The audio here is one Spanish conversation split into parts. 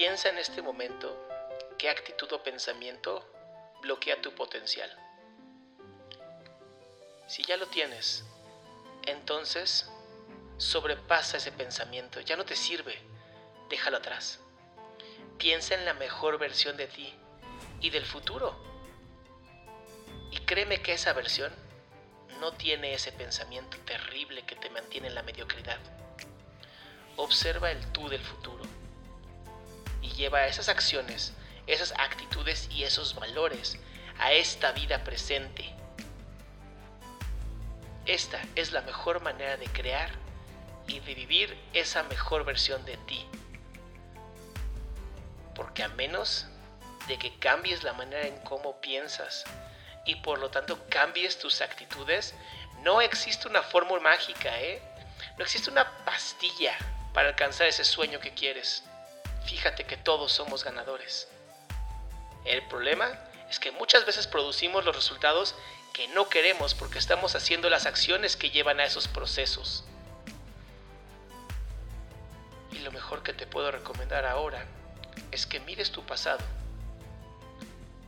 Piensa en este momento qué actitud o pensamiento bloquea tu potencial. Si ya lo tienes, entonces sobrepasa ese pensamiento, ya no te sirve, déjalo atrás. Piensa en la mejor versión de ti y del futuro. Y créeme que esa versión no tiene ese pensamiento terrible que te mantiene en la mediocridad. Observa el tú del futuro lleva esas acciones, esas actitudes y esos valores a esta vida presente. Esta es la mejor manera de crear y de vivir esa mejor versión de ti. Porque a menos de que cambies la manera en cómo piensas y por lo tanto cambies tus actitudes, no existe una fórmula mágica, ¿eh? No existe una pastilla para alcanzar ese sueño que quieres. Fíjate que todos somos ganadores. El problema es que muchas veces producimos los resultados que no queremos porque estamos haciendo las acciones que llevan a esos procesos. Y lo mejor que te puedo recomendar ahora es que mires tu pasado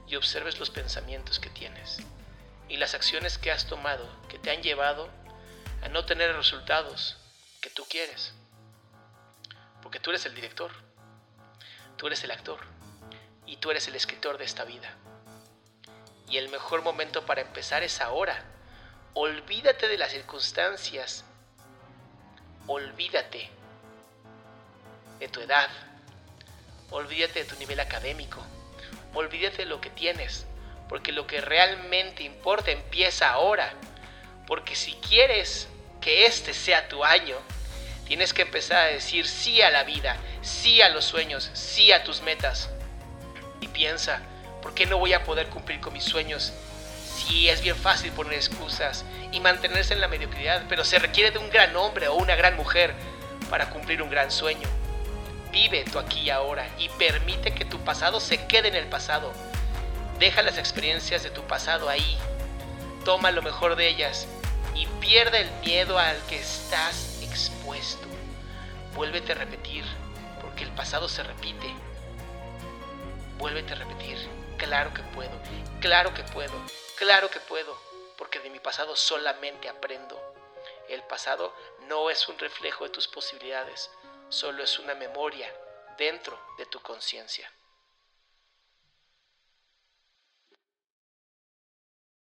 y observes los pensamientos que tienes y las acciones que has tomado que te han llevado a no tener resultados que tú quieres. Porque tú eres el director, tú eres el actor y tú eres el escritor de esta vida. Y el mejor momento para empezar es ahora. Olvídate de las circunstancias. Olvídate de tu edad. Olvídate de tu nivel académico. Olvídate de lo que tienes. Porque lo que realmente importa empieza ahora. Porque si quieres que este sea tu año, tienes que empezar a decir sí a la vida, sí a los sueños, sí a tus metas. Y piensa, ¿por qué no voy a poder cumplir con mis sueños? Si es bien fácil poner excusas y mantenerse en la mediocridad, pero se requiere de un gran hombre o una gran mujer para cumplir un gran sueño. Vive tu aquí y ahora y permite que tu pasado se quede en el pasado. Deja las experiencias de tu pasado ahí. Toma lo mejor de ellas y pierde el miedo al que estás expuesto. Vuélvete a repetir, porque el pasado se repite. Vuélvete a repetir, claro que puedo, claro que puedo, claro que puedo, porque de mi pasado solamente aprendo. El pasado no es un reflejo de tus posibilidades, solo es una memoria dentro de tu conciencia.